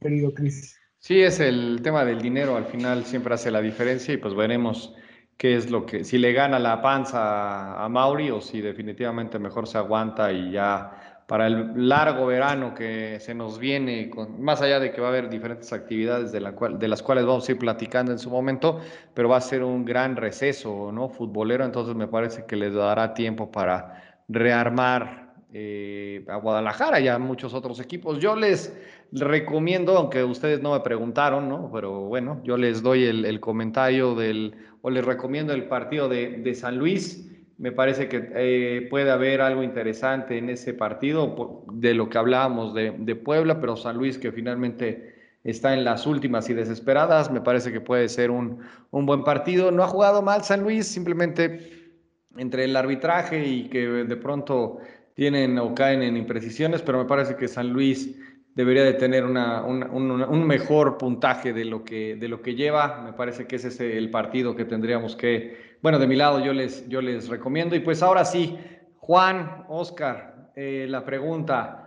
querido Cris. Sí, es el tema del dinero, al final siempre hace la diferencia y pues veremos qué es lo que, si le gana la panza a Mauri o si definitivamente mejor se aguanta y ya para el largo verano que se nos viene, con, más allá de que va a haber diferentes actividades de, la cual, de las cuales vamos a ir platicando en su momento, pero va a ser un gran receso ¿no? futbolero, entonces me parece que les dará tiempo para rearmar eh, a Guadalajara y a muchos otros equipos. Yo les recomiendo, aunque ustedes no me preguntaron, ¿no? pero bueno, yo les doy el, comentario del, o les recomiendo el partido de, de San Luis me parece que eh, puede haber algo interesante en ese partido de lo que hablábamos de, Puebla, pero San Luis que finalmente está en las últimas y desesperadas, me parece que puede ser un, buen partido. No ha jugado mal San Luis, simplemente entre el arbitraje y que de pronto tienen o caen en imprecisiones, pero me parece que San Luis debería de tener un, mejor puntaje de lo, que, de lo que lleva. Me parece que ese es el partido que tendríamos que bueno, de mi lado yo les, yo les recomiendo. Y pues ahora sí, Juan, Oscar, eh, la pregunta,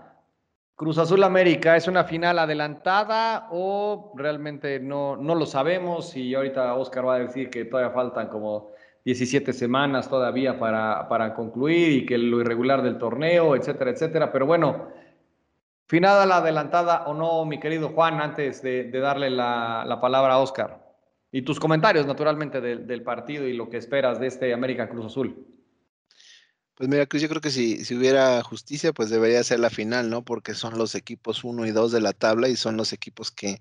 ¿Cruz Azul América es una final adelantada o realmente no, no lo sabemos? Y ahorita Oscar va a decir que todavía faltan como 17 semanas todavía para, para concluir y que lo irregular del torneo, etcétera, etcétera. Pero bueno, final adelantada o no, mi querido Juan, antes de, darle la, la palabra a Oscar. Y tus comentarios, naturalmente, del, partido y lo que esperas de este América Cruz Azul. Pues mira, Cruz, yo creo que si, si hubiera justicia, pues debería ser la final, ¿no? Porque son los equipos 1 y 2 de la tabla y son los equipos que,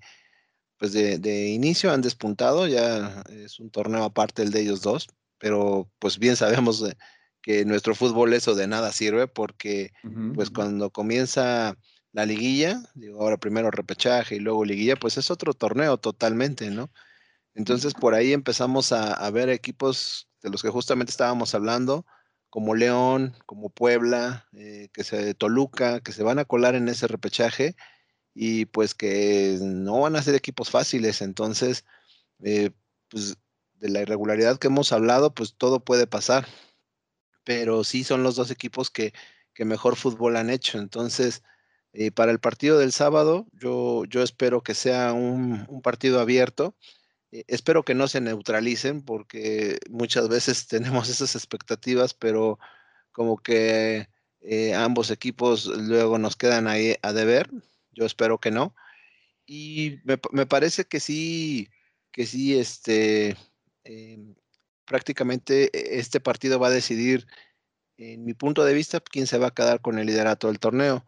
pues de, de, inicio han despuntado, ya es un torneo aparte el de ellos dos, pero pues bien sabemos que nuestro fútbol eso de nada sirve porque pues cuando comienza la liguilla, digo ahora primero repechaje y luego liguilla, pues es otro torneo totalmente, ¿no? Entonces por ahí empezamos a, ver equipos de los que justamente estábamos hablando, como León, como Puebla, eh, que se Toluca, que se van a colar en ese repechaje y pues que no van a ser equipos fáciles. Entonces, eh, pues de la irregularidad que hemos hablado, pues todo puede pasar. Pero sí son los dos equipos que, que mejor fútbol han hecho. Entonces, Eh, para el partido del sábado, yo, yo espero que sea un, partido abierto. Eh, espero que no se neutralicen porque muchas veces tenemos esas expectativas, pero como que eh, ambos equipos luego nos quedan ahí a deber. Yo espero que no. Y me, me parece que sí, que sí, este, em, prácticamente e, este partido va a decidir, en mi punto de vista, quién se va a quedar con el liderato del torneo.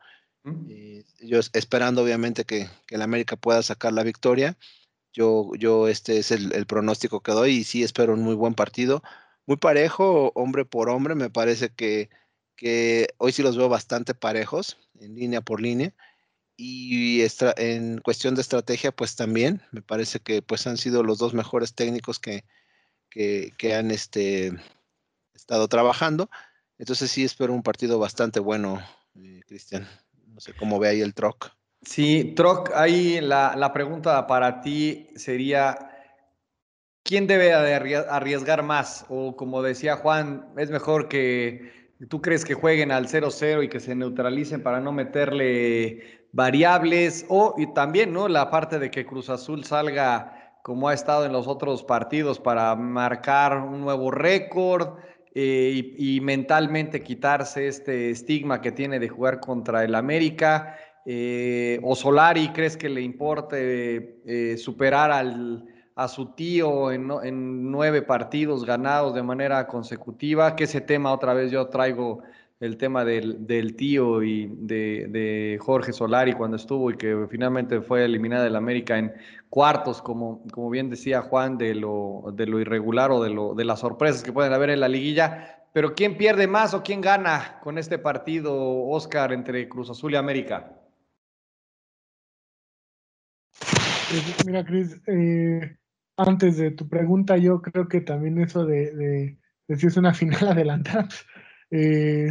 Eh, yo esperando obviamente que, que, el América pueda sacar la victoria. Yo, yo este es el, pronóstico que doy y sí espero un muy buen partido. Muy parejo, hombre por hombre. Me parece que, que hoy sí los veo bastante parejos, en línea por línea. Y en cuestión de estrategia, pues también me parece que pues han sido los dos mejores técnicos que, que, han este, estado trabajando. Entonces sí espero un partido bastante bueno, eh, Cristian. No sé cómo ve ahí el Troc. Sí, Troc, ahí la, la, pregunta para ti sería, ¿quién debe arriesgar más? O como decía Juan, es mejor que tú crees que jueguen al 0-0 y que se neutralicen para no meterle variables. O y también, ¿no? La parte de que Cruz Azul salga como ha estado en los otros partidos para marcar un nuevo récord eh, y, mentalmente quitarse este estigma que tiene de jugar contra el América. Eh, ¿O Solari crees que le importe eh, superar al, a su tío en, en, nueve partidos ganados de manera consecutiva? Que ese tema otra vez yo traigo el tema del, del tío y de, de, Jorge Solari cuando estuvo y que finalmente fue eliminada del América en cuartos, como, como bien decía Juan, de lo, de lo irregular o de, lo, de las sorpresas que pueden haber en la liguilla. Pero ¿quién pierde más o quién gana con este partido, Oscar, entre Cruz Azul y América? Mira, Cris, eh, antes de tu pregunta, yo creo que también eso de, de, de si es una final adelantada, eh,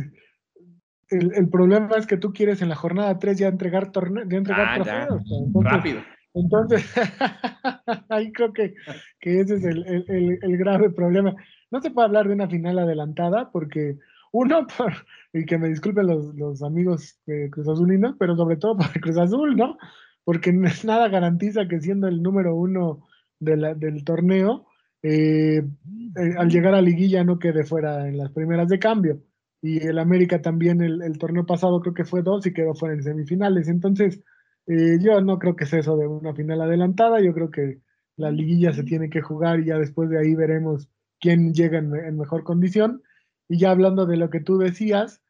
el, problema es que tú quieres en la jornada 3 ya entregar, torne ya entregar ah, trofeos. Entonces, Rápido. Entonces, ahí creo que, que ese es el, el, el, grave problema. No se puede hablar de una final adelantada porque, uno, por, y que me disculpen los, los amigos de Cruz Azulinos, pero sobre todo por Cruz Azul, ¿no? Porque nada garantiza que siendo el número uno de la, del torneo, eh, eh, al llegar a liguilla no quede fuera en las primeras de cambio. Y el América también el, torneo pasado creo que fue dos y quedó fuera en semifinales. Entonces, eh, yo no creo que sea eso de una final adelantada. Yo creo que la liguilla se tiene que jugar y ya después de ahí veremos quién llega en, mejor condición. Y ya hablando de lo que tú decías,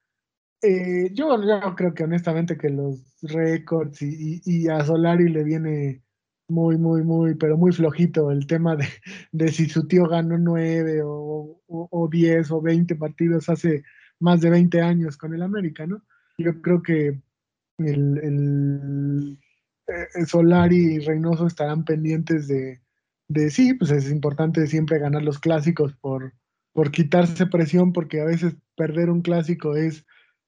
yo, yo, creo que honestamente que los récords y, a Solari le viene muy, muy, muy, pero muy flojito el tema de, de si su tío ganó nueve o, o, diez o veinte partidos hace más de veinte años con el América, ¿no? Yo creo que el, el, eh, Solari y Reynoso estarán pendientes de, de, sí, pues es importante siempre ganar los clásicos por, por quitarse presión, porque a veces perder un clásico es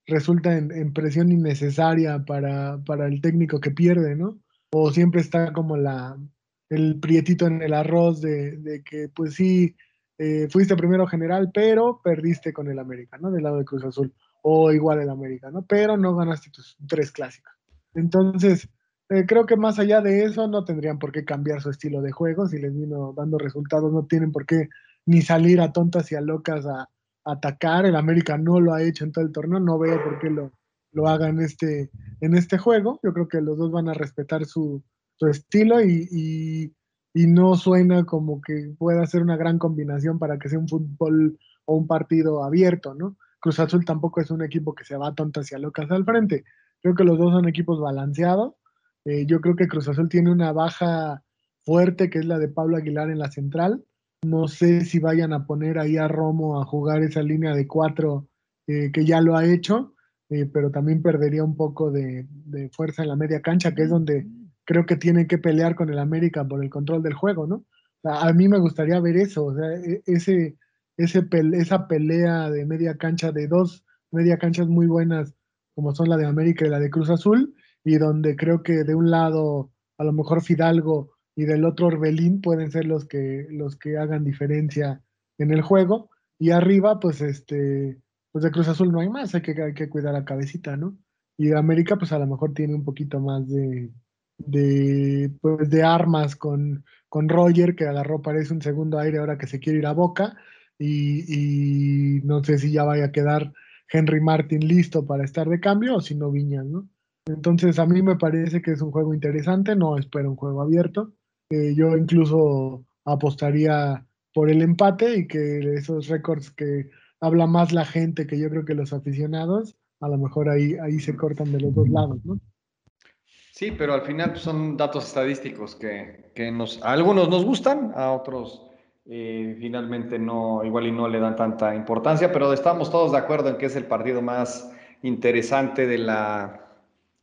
resulta en, presión innecesaria para, para el técnico que pierde, ¿no? o siempre está como la, el prietito en el arroz de, que pues sí, eh, fuiste primero general, pero perdiste con el América, ¿no? Del lado de Cruz Azul, o igual el América, ¿no? Pero no ganaste tus tres clásicos. Entonces, eh, creo que más allá de eso, no tendrían por qué cambiar su estilo de juego, si les vino dando resultados, no tienen por qué ni salir a tontas y a locas a, atacar, el América no lo ha hecho en todo el torneo, no veo por qué lo, lo haga en este, en este juego. Yo creo que los dos van a respetar su, estilo y, no suena como que pueda ser una gran combinación para que sea un fútbol o un partido abierto, ¿no? Cruz Azul tampoco es un equipo que se va tonto hacia locas al frente. Creo que los dos son equipos balanceados. Eh, yo creo que Cruz Azul tiene una baja fuerte que es la de Pablo Aguilar en la central. No sé si vayan a poner ahí a Romo a jugar esa línea de cuatro eh, que ya lo ha hecho. Eh, pero también perdería un poco de, fuerza en la media cancha, que es donde creo que tiene que pelear con el América por el control del juego, ¿no? a mí me gustaría ver eso, o sea, e, ese, ese esa pelea de media cancha, de dos media canchas muy buenas, como son la de América y la de Cruz Azul, y donde creo que de un lado a lo mejor Fidalgo y del otro Orbelín pueden ser los que, los que hagan diferencia en el juego, y arriba, pues este, pues de Cruz Azul no hay más, hay que, hay que cuidar a cabecita, ¿no? y América pues a lo mejor tiene un poquito más de, de, pues, de armas con, con Roger, que agarró parece un segundo aire ahora que se quiere ir a Boca, y, no sé si ya vaya a quedar Henry Martin listo para estar de cambio o si no Viñas, ¿no? Entonces a mí me parece que es un juego interesante, no espero un juego abierto. Yo incluso apostaría por el empate y que esos récords que habla más la gente que yo creo que los aficionados, a lo mejor ahí, ahí se cortan de los dos lados, ¿no? Sí, pero al final son datos estadísticos que, que nos, a algunos nos gustan, a otros eh, finalmente no, igual y no le dan tanta importancia, pero estamos todos de acuerdo en que es el partido más interesante de la,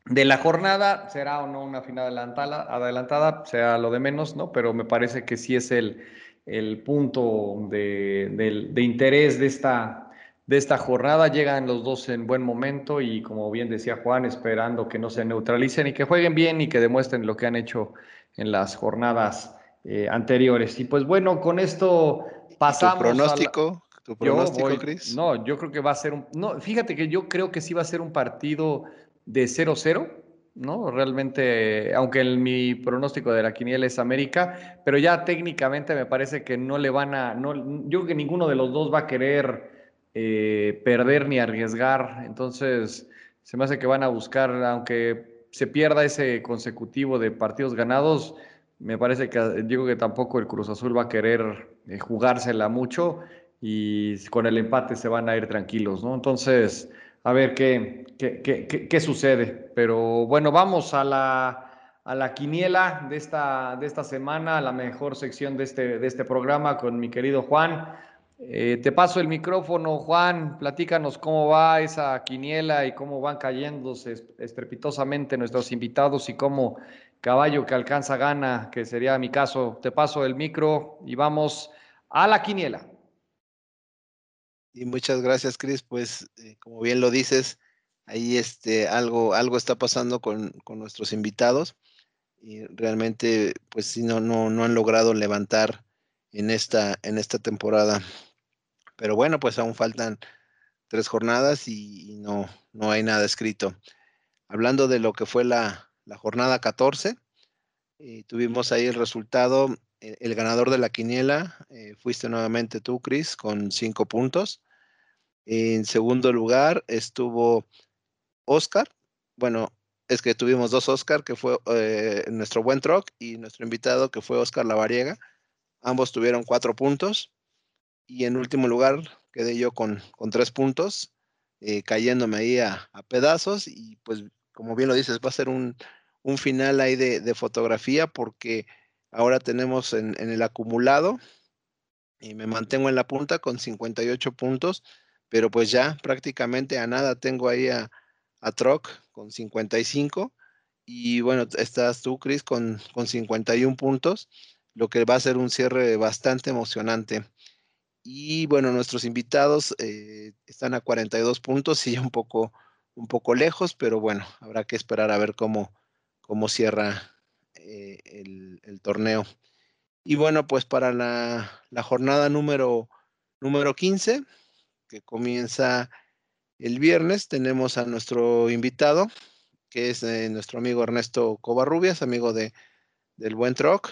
de la jornada. Será o no una final adelantada, adelantada, sea lo de menos, ¿no? Pero me parece que sí es el, el punto de, de interés de esta, de esta jornada. Llegan los dos en buen momento y como bien decía Juan, esperando que no se neutralicen y que jueguen bien y que demuestren lo que han hecho en las jornadas eh, anteriores. Y pues bueno, con esto pasamos. ¿Tu pronóstico? ¿Tu pronóstico, Chris? No, yo creo que va a ser un. No, fíjate que yo creo que sí va a ser un partido de 0-0. ¿no? Realmente, aunque mi pronóstico de la quiniela es América, pero ya técnicamente me parece que no le van a, no, yo creo que ninguno de los dos va a querer eh, perder ni arriesgar. Entonces, se me hace que van a buscar, aunque se pierda ese consecutivo de partidos ganados, me parece que digo que tampoco el Cruz Azul va a querer eh, jugársela mucho y con el empate se van a ir tranquilos, ¿no? Entonces, a ver qué, qué, qué, sucede. Pero bueno, vamos a la, a la quiniela de esta, de esta semana, la mejor sección de este, de este programa con mi querido Juan. Eh, te paso el micrófono, Juan, platícanos cómo va esa quiniela y cómo van cayéndose estrepitosamente nuestros invitados y cómo caballo que alcanza gana, que sería mi caso. Te paso el micro y vamos a la quiniela. Y muchas gracias, Cris. Pues, eh, como bien lo dices, ahí este, algo, algo está pasando con, con nuestros invitados y realmente, pues sí, no, no, no han logrado levantar en esta, en esta temporada. Pero bueno, pues aún faltan tres jornadas y, no, no hay nada escrito. Hablando de lo que fue la, jornada 14, eh, tuvimos ahí el resultado. Eh, el, ganador de la quiniela eh, fuiste nuevamente tú, Cris, con cinco puntos. En segundo lugar estuvo Oscar. Bueno, es que tuvimos dos Oscar, que fue nuestro buen truck y nuestro invitado, que fue Oscar Lavariega Ambos tuvieron cuatro puntos. Y en último lugar quedé yo con, con tres puntos, eh, cayéndome ahí a, pedazos. Y pues, como bien lo dices, va a ser un, final ahí de, fotografía porque ahora tenemos en, el acumulado y me mantengo en la punta con 58 puntos, pero pues ya prácticamente a nada tengo ahí a, a Troc con 55 y bueno, estás tú, Chris, con, con 51 puntos lo que va a ser un cierre bastante emocionante. Y bueno, nuestros invitados eh, están a 42 puntos y un poco, un poco lejos, pero bueno, habrá que esperar a ver cómo, cómo cierra eh, el, torneo. Y bueno, pues para la, jornada número, número 15, que comienza el viernes, tenemos a nuestro invitado, que es eh, nuestro amigo Ernesto Covarrubias, amigo de, del Buen Troc.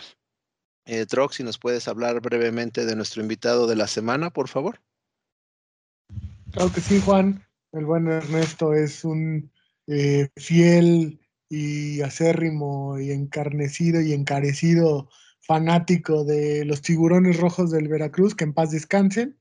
Eh, Trox, si nos puedes hablar brevemente de nuestro invitado de la semana, por favor. Claro que sí, Juan. El buen Ernesto es un eh, fiel y acérrimo y encarnecido y encarecido fanático de los tiburones rojos del Veracruz, que en paz descansen.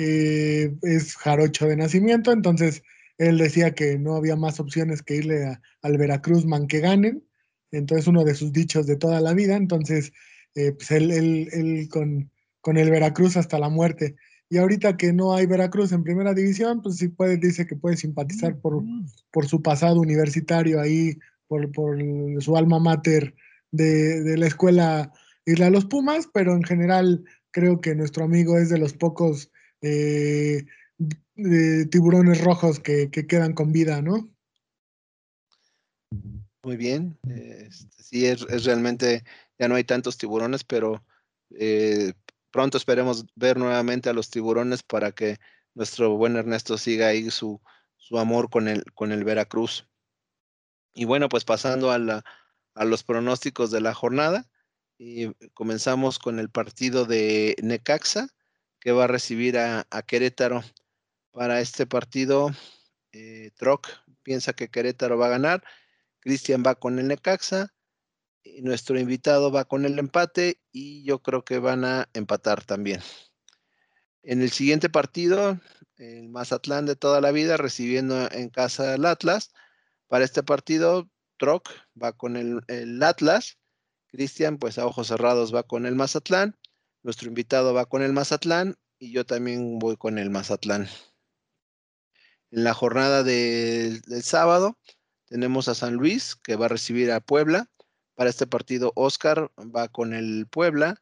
Eh, es jarocho de nacimiento, entonces él decía que no había más opciones que irle al Veracruz man que ganen. Entonces uno de sus dichos de toda la vida. Entonces eh, pues él, con, el Veracruz hasta la muerte. Y ahorita que no hay Veracruz en primera división, pues sí puede, dice que puede simpatizar por, por su pasado universitario ahí, por, su alma mater de, la escuela Irle a los Pumas, pero en general creo que nuestro amigo es de los pocos eh, tiburones rojos que, quedan con vida, ¿no? Muy bien, este, sí, es realmente ya no hay tantos tiburones, pero eh, pronto esperemos ver nuevamente a los tiburones para que nuestro buen Ernesto siga ahí su, su amor con el, con el Veracruz. Y bueno, pues pasando a, a los pronósticos de la jornada, y comenzamos con el partido de Necaxa, que va a recibir a, Querétaro. Para este partido, eh, Troc piensa que Querétaro va a ganar, Cristian va con el Necaxa, y nuestro invitado va con el empate y yo creo que van a empatar también. En el siguiente partido, el Mazatlán de toda la vida recibiendo en casa al Atlas. Para este partido, Troc va con el, Atlas. Cristian, pues a ojos cerrados, va con el Mazatlán. Nuestro invitado va con el Mazatlán y yo también voy con el Mazatlán. En la jornada del sábado tenemos a San Luis que va a recibir a Puebla. Para este partido, Oscar va con el Puebla,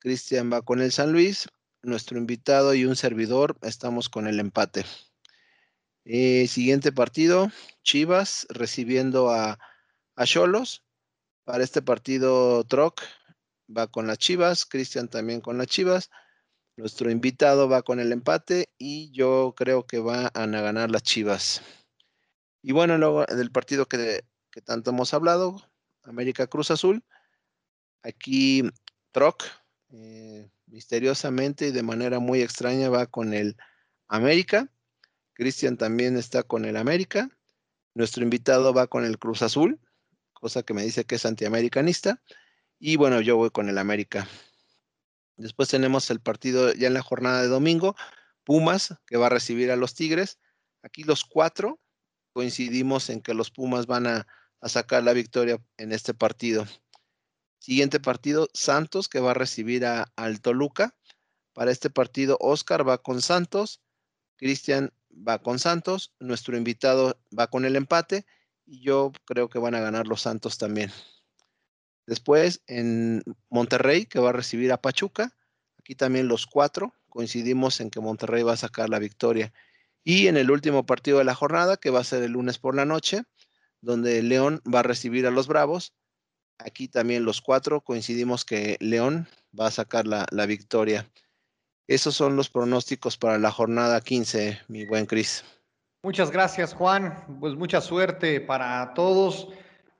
Cristian va con el San Luis nuestro invitado y un servidor estamos con el empate. Eh, siguiente partido, Chivas recibiendo a Cholos. Para este partido, Troc va con las Chivas, Cristian también con las Chivas. Nuestro invitado va con el empate y yo creo que van a ganar las Chivas. Y bueno, luego del partido que, tanto hemos hablado, América Cruz Azul. Aquí Troc eh, misteriosamente y de manera muy extraña va con el América. Cristian también está con el América. Nuestro invitado va con el Cruz Azul, cosa que me dice que es antiamericanista. Y bueno, yo voy con el América. Después tenemos el partido ya en la jornada de domingo, Pumas, que va a recibir a los Tigres. Aquí los cuatro coincidimos en que los Pumas van a, a sacar la victoria en este partido. Siguiente partido, Santos, que va a recibir a, al Toluca. Para este partido, Oscar va con Santos, Cristian va con Santos, nuestro invitado va con el empate y yo creo que van a ganar los Santos también. Después, en Monterrey, que va a recibir a Pachuca. Aquí también los cuatro coincidimos en que Monterrey va a sacar la victoria. Y en el último partido de la jornada, que va a ser el lunes por la noche, donde León va a recibir a los Bravos Aquí también los cuatro coincidimos que León va a sacar la, victoria. Esos son los pronósticos para la jornada 15, mi buen Cris. Muchas gracias, Juan. Pues mucha suerte para todos.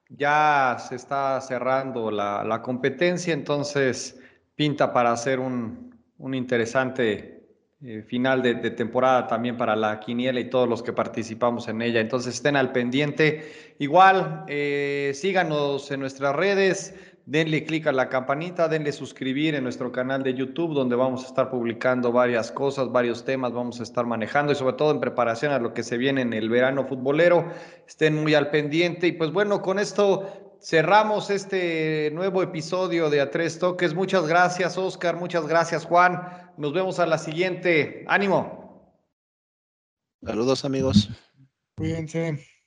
Ya se está cerrando la, competencia, entonces pinta para hacer un, un interesante eh, final de, temporada también para la quiniela y todos los que participamos en ella. Entonces estén al pendiente. Igual, eh, síganos en nuestras redes, denle clic a la campanita, denle suscribir en nuestro canal de YouTube, donde vamos a estar publicando varias cosas, varios temas, vamos a estar manejando y sobre todo en preparación a lo que se viene en el verano futbolero. Estén muy al pendiente. Y pues bueno, con esto cerramos este nuevo episodio de A Tres Toques. Muchas gracias, Oscar. Muchas gracias, Juan. Nos vemos a la siguiente. Ánimo. Saludos, amigos. Cuídense.